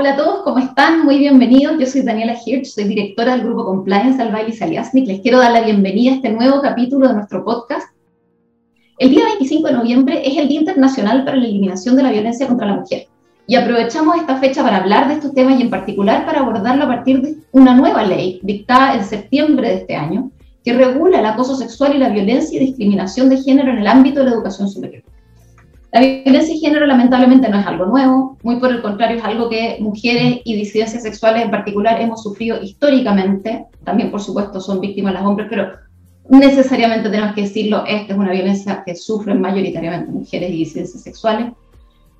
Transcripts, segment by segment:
Hola a todos, ¿cómo están? Muy bienvenidos. Yo soy Daniela Hirsch, soy directora del grupo Compliance al Bailey Saliasnik. Les quiero dar la bienvenida a este nuevo capítulo de nuestro podcast. El día 25 de noviembre es el Día Internacional para la Eliminación de la Violencia contra la Mujer. Y aprovechamos esta fecha para hablar de estos temas y en particular para abordarlo a partir de una nueva ley dictada en septiembre de este año que regula el acoso sexual y la violencia y discriminación de género en el ámbito de la educación superior. La violencia de género lamentablemente no es algo nuevo, muy por el contrario es algo que mujeres y disidencias sexuales en particular hemos sufrido históricamente, también por supuesto son víctimas las hombres, pero necesariamente tenemos que decirlo, esta es una violencia que sufren mayoritariamente mujeres y disidencias sexuales.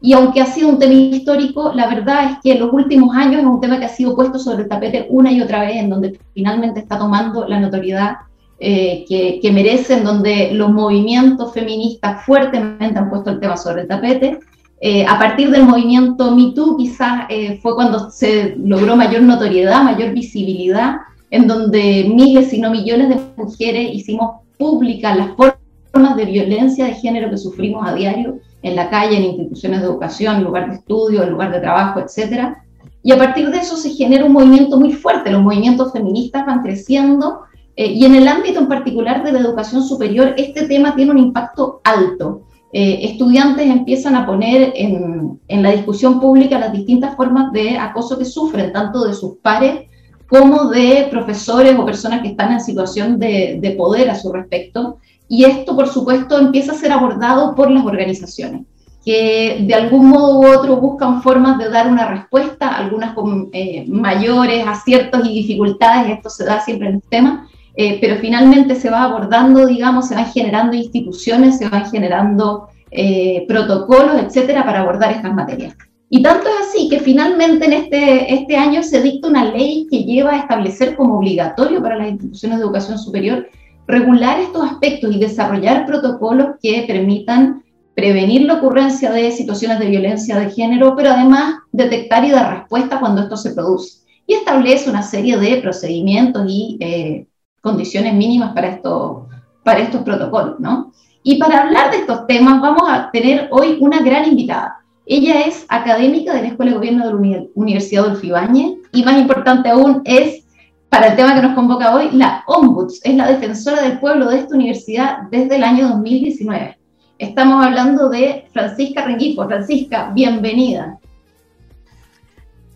Y aunque ha sido un tema histórico, la verdad es que en los últimos años es un tema que ha sido puesto sobre el tapete una y otra vez, en donde finalmente está tomando la notoriedad eh, que, merecen, donde los movimientos feministas fuertemente han puesto el tema sobre el tapete. Eh, a partir del movimiento MeToo quizás eh, fue cuando se logró mayor notoriedad, mayor visibilidad, en donde miles y no millones de mujeres hicimos públicas las formas de violencia de género que sufrimos a diario en la calle, en instituciones de educación, en lugar de estudio, en lugar de trabajo, etc. Y a partir de eso se genera un movimiento muy fuerte, los movimientos feministas van creciendo eh, y en el ámbito en particular de la educación superior, este tema tiene un impacto alto. Eh, estudiantes empiezan a poner en, en, la discusión pública las distintas formas de acoso que sufren, tanto de sus pares como de profesores o personas que están en situación de, de poder a su respecto. Y esto, por supuesto, empieza a ser abordado por las organizaciones que de algún modo u otro buscan formas de dar una respuesta, algunas con eh, mayores aciertos y dificultades, esto se da siempre en el tema, eh, pero finalmente se va abordando, digamos, se van generando instituciones, se van generando eh, protocolos, etcétera, para abordar estas materias. Y tanto es así que finalmente en este, este año se dicta una ley que lleva a establecer como obligatorio para las instituciones de educación superior regular estos aspectos y desarrollar protocolos que permitan prevenir la ocurrencia de situaciones de violencia de género, pero además detectar y dar respuesta cuando esto se produce. Y establece una serie de procedimientos y eh, condiciones mínimas para, esto, para estos protocolos, ¿no? Y para hablar de estos temas vamos a tener hoy una gran invitada. Ella es académica de la Escuela de Gobierno de la Universidad Adolfo Ibáñez y más importante aún es, para el tema que nos convoca hoy, la Ombuds, es la defensora del pueblo de esta universidad desde el año 2019. Estamos hablando de Francisca Rengifo. Francisca, bienvenida.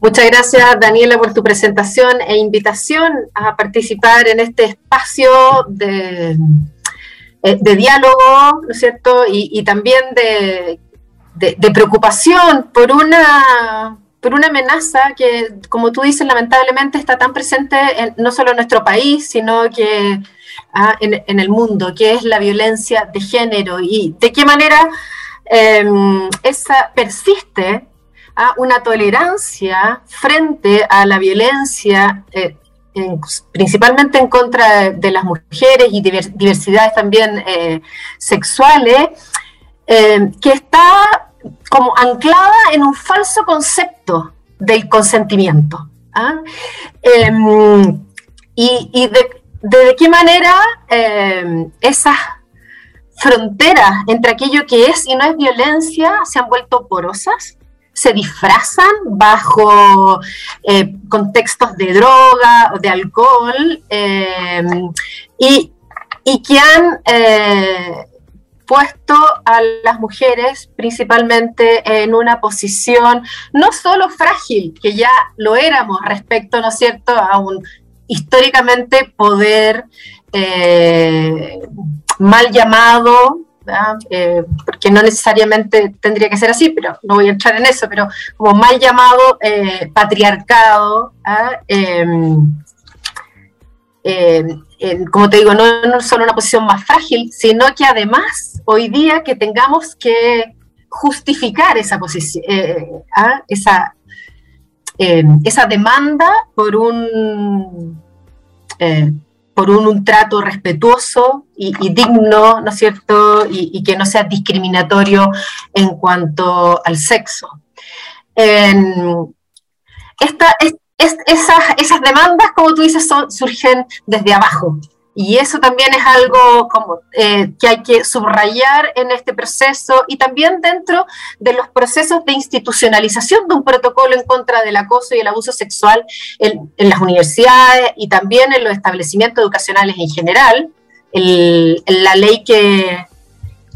Muchas gracias, Daniela, por tu presentación e invitación a participar en este espacio de, eh, diálogo, ¿no es cierto? Y, también de, preocupación por una, por una amenaza que, como tú dices, lamentablemente está tan presente no solo en nuestro país, sino que ah, en, el mundo, que es la violencia de género y de qué manera em, esa persiste a una tolerancia frente a la violencia, eh, principalmente en contra de las mujeres y diversidades también eh, sexuales, eh, que está como anclada en un falso concepto del consentimiento. ¿ah? Em, y, de, qué manera esas fronteras entre aquello que es y no es violencia se han vuelto porosas se disfrazan bajo eh, contextos de droga o de alcohol eh, y, que han eh, puesto a las mujeres principalmente en una posición no solo frágil, que ya lo éramos respecto, ¿no es cierto?, a un históricamente poder mal llamado, eh, porque no necesariamente tendría que ser así, pero no voy a entrar en eso, pero como mal llamado eh, patriarcado, ¿ah? em, em, como te digo, no, no solo una posición más frágil, sino que además hoy día que tengamos que justificar esa posición, eh, ¿ah? em, esa demanda por un por un, trato respetuoso y, digno, ¿no es cierto?, y, que no sea discriminatorio en cuanto al sexo. esas, esas, demandas, como tú dices, surgen desde abajo, Y eso también es algo como, eh, que hay que subrayar en este proceso y también dentro de los procesos de institucionalización de un protocolo en contra del acoso y el abuso sexual en, las universidades y también en los establecimientos educacionales en general. la ley que,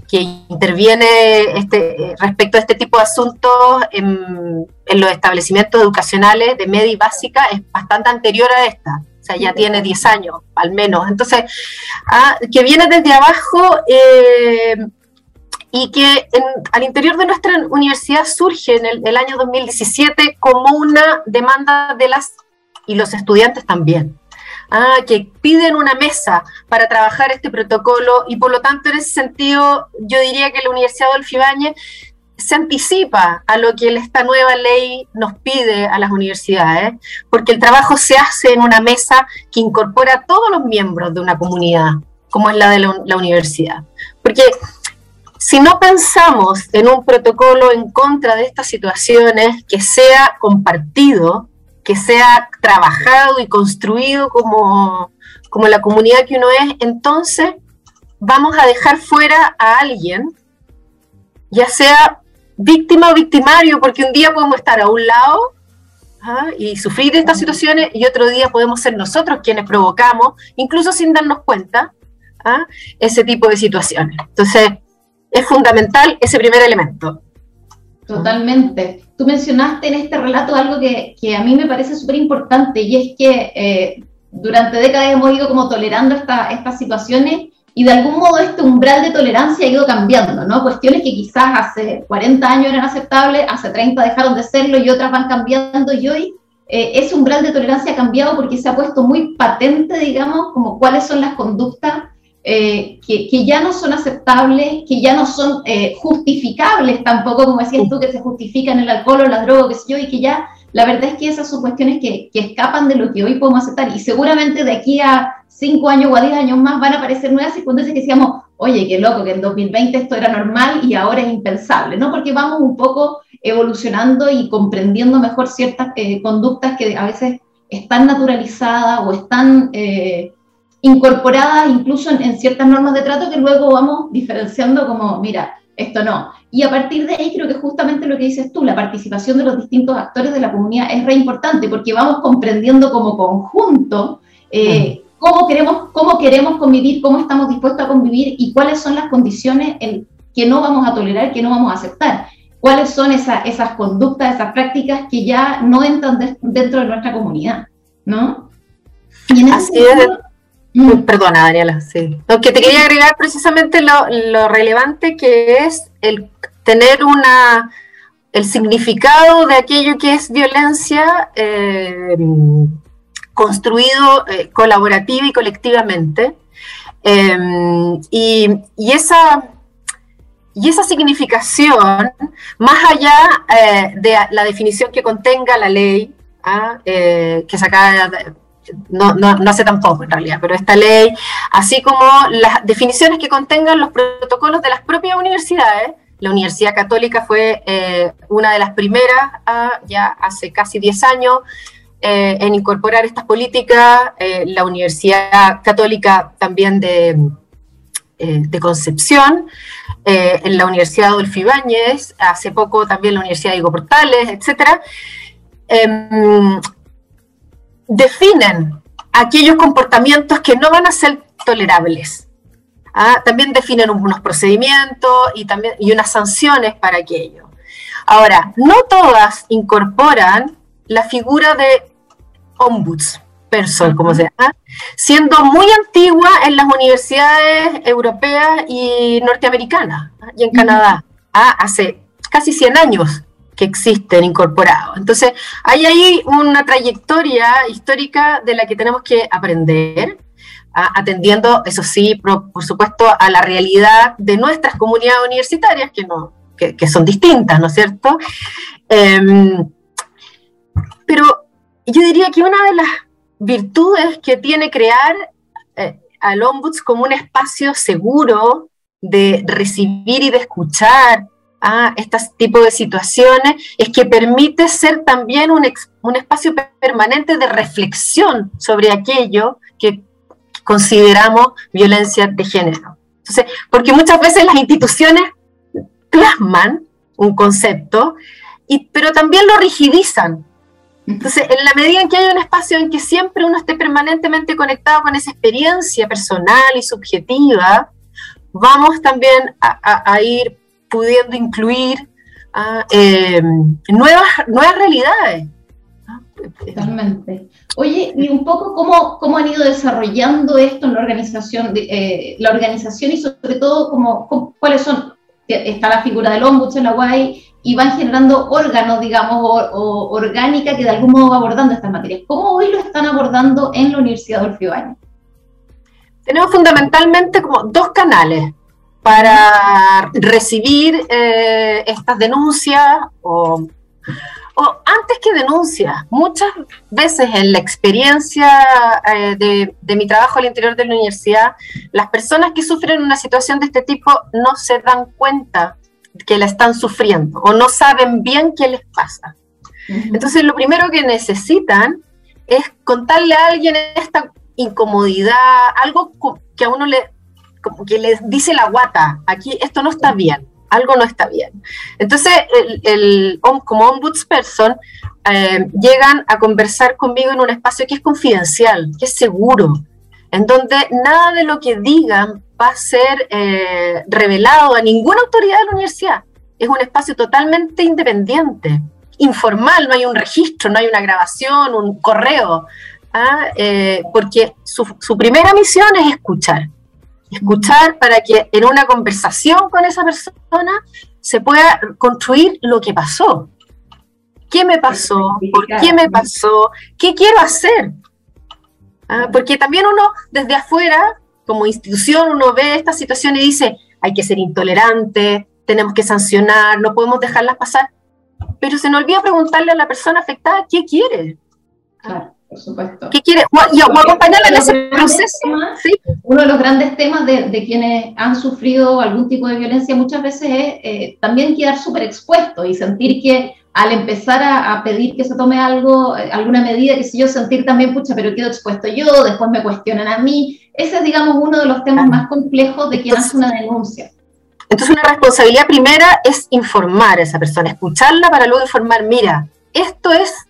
que interviene este, respecto a este tipo de asuntos en, en los establecimientos educacionales de media y básica es bastante anterior a esta sea, ya tiene 10 años al menos. Entonces, ah, que viene desde abajo eh, y que al interior de nuestra universidad surge en el, año 2017 como una demanda de las y los estudiantes también. Ah, que piden una mesa para trabajar este protocolo y por lo tanto en ese sentido yo diría que la Universidad Adolfo Ibáñez se anticipa a lo que esta nueva ley nos pide a las universidades, porque el trabajo se hace en una mesa que incorpora a todos los miembros de una comunidad, como es la de la, universidad. Porque si no pensamos en un protocolo en contra de estas situaciones que sea compartido, que sea trabajado y construido como, como la comunidad que uno es, entonces vamos a dejar fuera a alguien, ya sea víctima o victimario, porque un día podemos estar a un lado ¿ah? y sufrir estas situaciones y otro día podemos ser nosotros quienes provocamos, incluso sin darnos cuenta, ¿ah? ese tipo de situaciones. Entonces, es fundamental ese primer elemento. Totalmente. Tú mencionaste en este relato algo que, a mí me parece súper importante y es que eh, durante décadas hemos ido como tolerando estas situaciones y de algún modo este umbral de tolerancia ha ido cambiando, ¿no? Cuestiones que quizás hace 40 años eran aceptables, hace 30 dejaron de serlo y otras van cambiando y hoy eh, ese umbral de tolerancia ha cambiado porque se ha puesto muy patente, digamos, como cuáles son las conductas eh, que, que, ya no son aceptables, que ya no son eh, justificables tampoco, como decías tú, que se justifican el alcohol o la droga, qué sé yo, y que ya la verdad es que esas son cuestiones que, que, escapan de lo que hoy podemos aceptar y seguramente de aquí a cinco años o a diez años más van a aparecer nuevas circunstancias que decíamos, oye, qué loco, que en 2020 esto era normal y ahora es impensable, ¿no? Porque vamos un poco evolucionando y comprendiendo mejor ciertas eh, conductas que a veces están naturalizadas o están eh, incorporadas incluso en ciertas normas de trato que luego vamos diferenciando como, mira, esto no. Y a partir de ahí creo que justamente lo que dices tú, la participación de los distintos actores de la comunidad es re importante porque vamos comprendiendo como conjunto eh, cómo, queremos, cómo queremos convivir, cómo estamos dispuestos a convivir y cuáles son las condiciones en que no vamos a tolerar, que no vamos a aceptar. Cuáles son esas conductas, esas prácticas que ya no entran dentro de nuestra comunidad, ¿no? Y en Así es. Mm. Perdona, Daniela, sí. Lo que te quería agregar precisamente lo, relevante que es el tener una el significado de aquello que es violencia eh, construido eh, colaborativa y colectivamente. Em, y, esa, y esa significación, más allá eh, de la definición que contenga la ley, ¿ah? que se acaba de no, no, no hace tampoco en realidad, pero esta ley, así como las definiciones que contengan los protocolos de las propias universidades, la Universidad Católica fue eh, una de las primeras, ah, ya hace casi 10 años, eh, en incorporar estas políticas. Eh, la Universidad Católica también de, de Concepción, en la Universidad Adolfo Ibáñez, hace poco también la Universidad de Higo Portales, etc definen aquellos comportamientos que no van a ser tolerables. ¿ah? También definen unos procedimientos y, también, y unas sanciones para aquello. Ahora, no todas incorporan la figura de ombuds, person, como se llama, siendo muy antigua en las universidades europeas y norteamericanas ¿ah? y en Canadá, ¿ah? hace casi 100 años que existen incorporados. Entonces, hay ahí una trayectoria histórica de la que tenemos que aprender, atendiendo, eso sí, por, supuesto, a la realidad de nuestras comunidades universitarias, que, no, que, son distintas, ¿no es cierto? Em, pero yo diría que una de las virtudes que tiene crear eh, al Ombuds como un espacio seguro de recibir y de escuchar, a este tipo de situaciones es que permite ser también un, un espacio permanente de reflexión sobre aquello que, consideramos violencia de género. Entonces, porque muchas veces las instituciones plasman un concepto, y, pero también lo rigidizan. Entonces, en la medida en que hay un espacio en que siempre uno esté permanentemente conectado con esa experiencia personal y subjetiva, vamos también a, ir pudiendo incluir ah, eh, nuevas, nuevas realidades. Totalmente. Oye, y un poco cómo, cómo han ido desarrollando esto en la organización, eh, la organización y sobre todo cómo, cuáles son, está la figura del ombudsman en la UAI y van generando órganos, digamos, o, orgánica que de algún modo va abordando estas materias. ¿Cómo hoy lo están abordando en la Universidad de Orfeo Tenemos fundamentalmente como dos canales para recibir eh, estas denuncias o o antes que denuncias, muchas veces en la experiencia eh, de, mi trabajo al interior de la universidad, las personas que sufren una situación de este tipo no se dan cuenta que la están sufriendo o no saben bien qué les pasa. Entonces lo primero que necesitan es contarle a alguien esta incomodidad, algo que a uno le, como que les dice la guata, aquí esto no está bien algo no está bien. Entonces, el, como ombudsperson, eh, llegan a conversar conmigo en un espacio que es confidencial, que es seguro, en donde nada de lo que digan va a ser eh, revelado a ninguna autoridad de la universidad. Es un espacio totalmente independiente, informal, no hay un registro, no hay una grabación, un correo, ¿ah? eh, porque su primera misión es escuchar escuchar para que en una conversación con esa persona se pueda construir lo que pasó. ¿Qué me pasó? ¿Por qué me pasó? ¿Qué quiero hacer? Ah, porque también uno desde afuera, como institución, uno ve esta situación y dice, hay que ser intolerante, tenemos que sancionar, no podemos dejarlas pasar. Pero se nos olvida preguntarle a la persona afectada qué quiere. Por supuesto. ¿Qué quiere? O, acompañarla en ese proceso. Uno de los grandes temas de, de, quienes han sufrido algún tipo de violencia muchas veces es eh, también quedar súper expuesto y sentir que al empezar a, pedir que se tome algo, eh, alguna medida, que si yo, sentir también, pucha, pero quedo expuesto yo, después me cuestionan a mí. Ese es, digamos, uno de los temas más complejos de quien hace una denuncia. Entonces, una responsabilidad primera es informar a esa persona, escucharla para luego informar, mira, esto es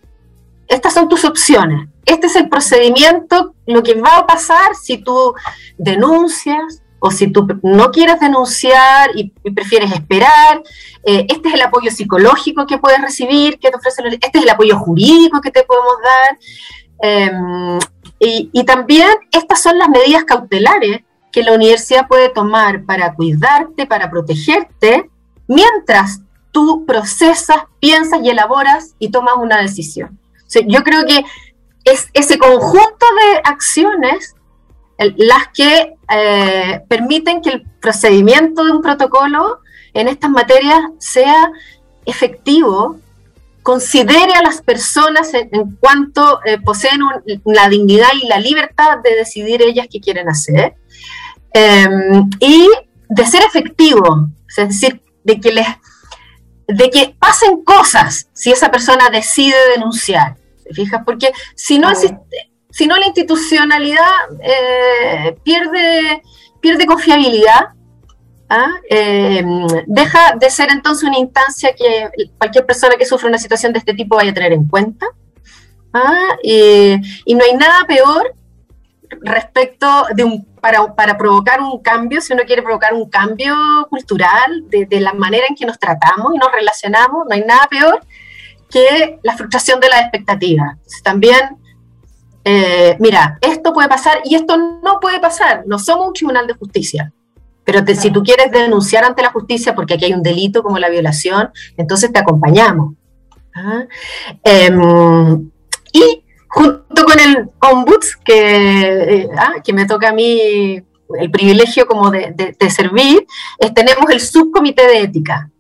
estas son tus opciones. Este es el procedimiento, lo que va a pasar si tú denuncias o si tú no quieres denunciar y, prefieres esperar. Eh, este es el apoyo psicológico que puedes recibir, que te ofrece, este es el apoyo jurídico que te podemos dar. Em, y, y también estas son las medidas cautelares que la universidad puede tomar para cuidarte, para protegerte, mientras tú procesas, piensas y elaboras y tomas una decisión yo creo que es ese conjunto de acciones las que eh, permiten que el procedimiento de un protocolo en estas materias sea efectivo, considere a las personas en, cuanto eh, poseen la dignidad y la libertad de decidir ellas qué quieren hacer, em, y de ser efectivo, es decir, de que les de que pasen cosas si esa persona decide denunciar. ¿Te fijas? Porque si no existe, si no la institucionalidad eh, pierde, pierde confiabilidad, ¿ah? eh, deja de ser entonces una instancia que cualquier persona que sufre una situación de este tipo vaya a tener en cuenta. ¿ah? y no hay nada peor respecto de un, para, para, provocar un cambio, si uno quiere provocar un cambio cultural de, de, la manera en que nos tratamos y nos relacionamos, no hay nada peor que la frustración de las expectativas. También, eh, mira, esto puede pasar y esto no puede pasar. No somos un tribunal de justicia. Pero si tú quieres denunciar ante la justicia porque aquí hay un delito como la violación, entonces te acompañamos. ¿Ah? Em, y junto con el ombuds, que, eh, ah, que me toca a mí el privilegio como de, servir, tenemos el subcomité de ética,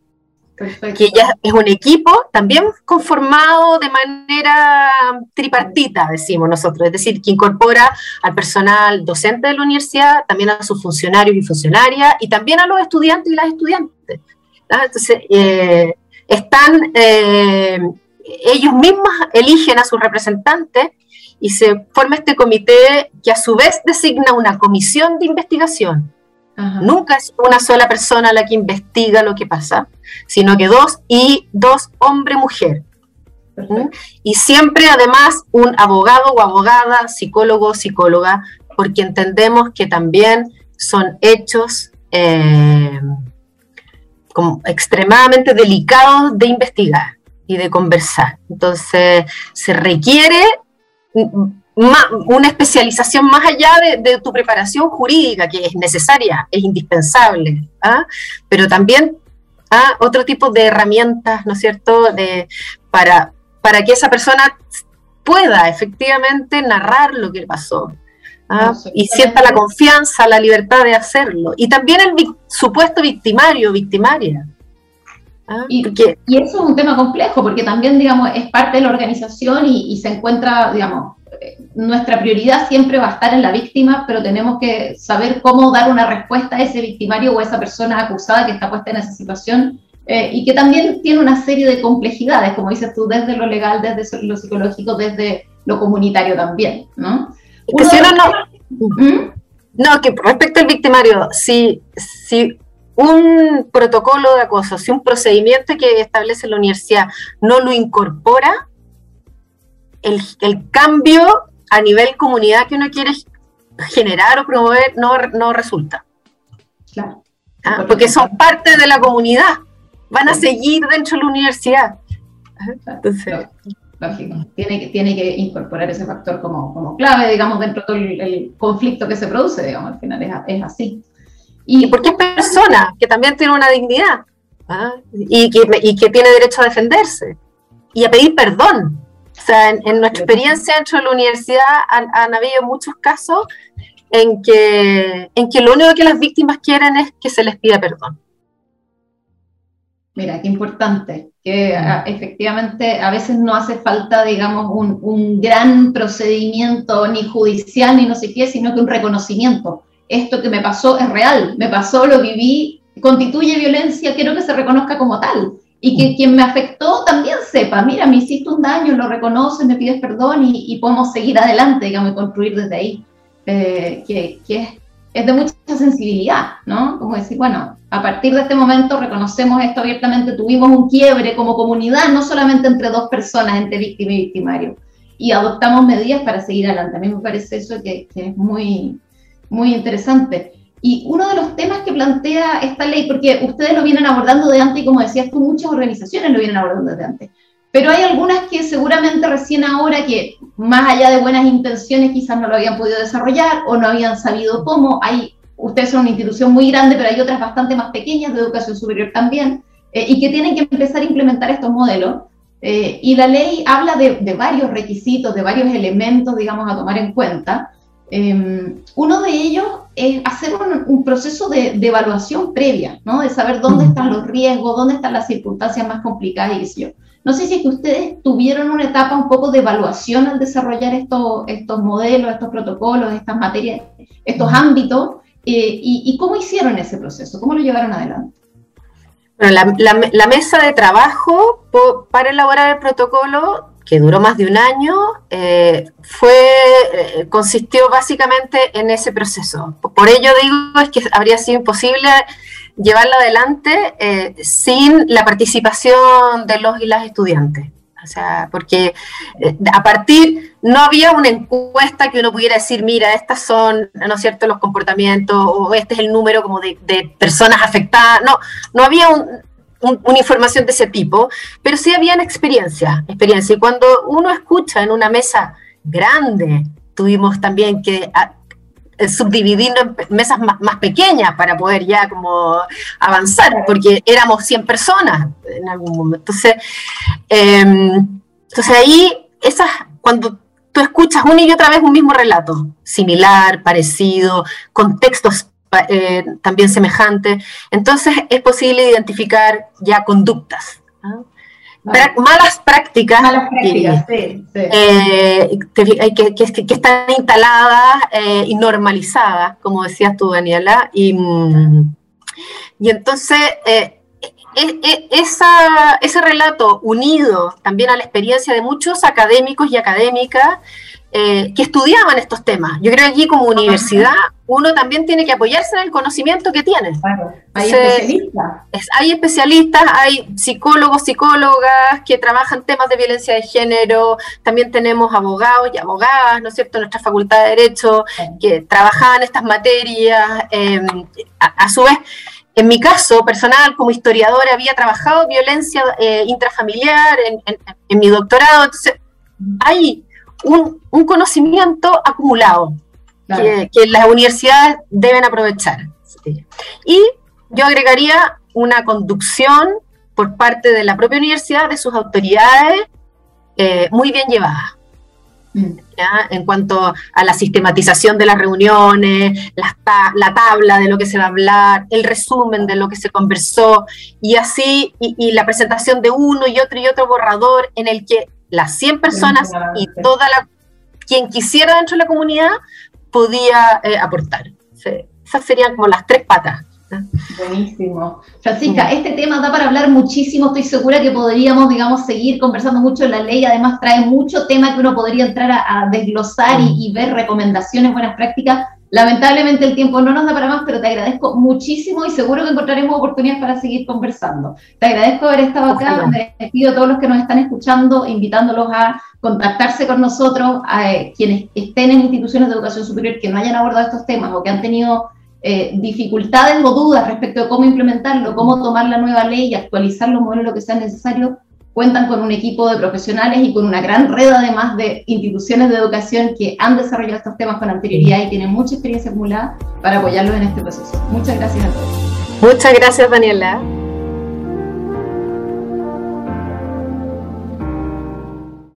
que ya es un equipo también conformado de manera tripartita, decimos nosotros, es decir, que incorpora al personal docente de la universidad, también a sus funcionarios y funcionarias, y también a los estudiantes y las estudiantes. Entonces, eh, están, eh, ellos mismos eligen a sus representantes y se forma este comité que a su vez designa una comisión de investigación. Nunca es una sola persona la que investiga lo que pasa, sino que dos y dos hombre-mujer. ¿Mm? Y siempre además un abogado o abogada, psicólogo o psicóloga, porque entendemos que también son hechos eh, como extremadamente delicados de investigar y de conversar. Entonces, se requiere una especialización más allá de, tu preparación jurídica, que es necesaria, es indispensable, ¿ah? pero también ¿ah? otro tipo de herramientas, ¿no es cierto?, de, para, para que esa persona pueda efectivamente narrar lo que pasó. ¿ah? y sienta la confianza, la libertad de hacerlo. Y también el supuesto victimario, victimaria. ¿ah? Y, y, eso es un tema complejo, porque también, digamos, es parte de la organización y, se encuentra, digamos, nuestra prioridad siempre va a estar en la víctima, pero tenemos que saber cómo dar una respuesta a ese victimario o a esa persona acusada que está puesta en esa situación eh, y que también tiene una serie de complejidades, como dices tú, desde lo legal, desde lo psicológico, desde lo comunitario también, ¿no? No, ¿Mm? no, que respecto al victimario, si, si un protocolo de acoso, si un procedimiento que establece la universidad no lo incorpora, el, el cambio a nivel comunidad que uno quiere generar o promover no, no resulta. Claro. Ah, porque son parte de la comunidad, van a seguir dentro de la universidad. Entonces, lógico. Tiene que, tiene que incorporar ese factor como, como clave, digamos, dentro de todo el, conflicto que se produce, digamos, al final es, es así. Y, porque es persona, que también tiene una dignidad ¿ah? y, que, y, que, tiene derecho a defenderse y a pedir perdón. O sea, en, nuestra experiencia dentro de la universidad han, han, habido muchos casos en que, en que lo único que las víctimas quieren es que se les pida perdón. Mira, qué importante, que efectivamente a veces no hace falta, digamos, un, gran procedimiento ni judicial ni no sé qué, sino que un reconocimiento. Esto que me pasó es real, me pasó, lo viví, constituye violencia, quiero que se reconozca como tal. Y que quien me afectó también sepa, mira, me hiciste un daño, lo reconoces, me pides perdón y, podemos seguir adelante, digamos, y construir desde ahí. Eh, que, que es de mucha sensibilidad, ¿no? Como decir, bueno, a partir de este momento reconocemos esto abiertamente, tuvimos un quiebre como comunidad, no solamente entre dos personas, entre víctima y victimario, y adoptamos medidas para seguir adelante. A mí me parece eso que, es muy, muy interesante. Y uno de los temas que plantea esta ley, porque ustedes lo vienen abordando de antes y como decías tú, muchas organizaciones lo vienen abordando desde antes, pero hay algunas que seguramente recién ahora, que más allá de buenas intenciones quizás no lo habían podido desarrollar o no habían sabido cómo, hay ustedes son una institución muy grande, pero hay otras bastante más pequeñas de educación superior también, eh, y que tienen que empezar a implementar estos modelos. Eh, y la ley habla de, varios requisitos, de varios elementos, digamos, a tomar en cuenta. Em, uno de ellos es hacer un, proceso de, evaluación previa, ¿no? De saber dónde están los riesgos, dónde están las circunstancias más complicadas y eso. No sé si es que ustedes tuvieron una etapa un poco de evaluación al desarrollar estos, estos modelos, estos protocolos, estas materias, estos ámbitos, eh, y, cómo hicieron ese proceso? ¿Cómo lo llevaron adelante? Bueno, la, mesa de trabajo para elaborar el protocolo, que duró más de un año, eh, fue, eh, consistió básicamente en ese proceso. Por ello digo es que habría sido imposible llevarlo adelante sin la participación de los y las estudiantes. O sea, porque eh, a partir, no había una encuesta que uno pudiera decir, mira, estas son, ¿no es cierto?, los comportamientos, o este es el número como de, personas afectadas. No, no había una información de ese tipo, pero sí había experiencia, experiencia. Y cuando uno escucha en una mesa grande, tuvimos también que ah, eh, en mesas más, pequeñas para poder ya como avanzar, porque éramos 100 personas en algún momento. Entonces, em, entonces ahí, esas, cuando tú escuchas una y otra vez un mismo relato, similar, parecido, contextos eh, también semejantes, entonces es posible identificar ya conductas malas prácticas, que, están instaladas eh, y normalizadas, como decías tú, Daniela, y, mm, y entonces eh, e, e, esa, ese relato unido también a la experiencia de muchos académicos y académicas eh, que estudiaban estos temas. Yo creo que aquí como universidad uno también tiene que apoyarse en el conocimiento que tiene. hay especialistas. hay especialistas, hay psicólogos, psicólogas que trabajan temas de violencia de género, también tenemos abogados y abogadas, ¿no es cierto?, en nuestra facultad de Derecho, que trabajaban estas materias. Em, a, su vez, en mi caso personal, como historiadora, había trabajado violencia eh, intrafamiliar en, mi doctorado, entonces hay un, conocimiento acumulado que, las universidades deben aprovechar. Y yo agregaría una conducción por parte de la propia universidad, de sus autoridades, eh, muy bien llevada. En cuanto a la sistematización de las reuniones, la, la, tabla de lo que se va a hablar, el resumen de lo que se conversó, y así, y la presentación de uno y otro y otro borrador en el que las 100 personas y toda la quien quisiera dentro de la comunidad podía eh, aportar. esas serían como las tres patas. Buenísimo. Francisca, mm. este tema da para hablar muchísimo, estoy segura que podríamos, digamos, seguir conversando mucho en la ley, además trae mucho tema que uno podría entrar a, desglosar y, y, ver recomendaciones, buenas prácticas Lamentablemente el tiempo no nos da para más, pero te agradezco muchísimo y seguro que encontraremos oportunidades para seguir conversando. Te agradezco haber estado acá, me despido a todos los que nos están escuchando, invitándolos a contactarse con nosotros, a eh, quienes estén en instituciones de educación superior que no hayan abordado estos temas o que han tenido eh, dificultades o dudas respecto de cómo implementarlo, cómo tomar la nueva ley y actualizar los modelos lo que sea necesario, cuentan con un equipo de profesionales y con una gran red además de instituciones de educación que han desarrollado estos temas con anterioridad y tienen mucha experiencia acumulada para apoyarlos en este proceso. Muchas gracias a todos. Muchas gracias, Daniela.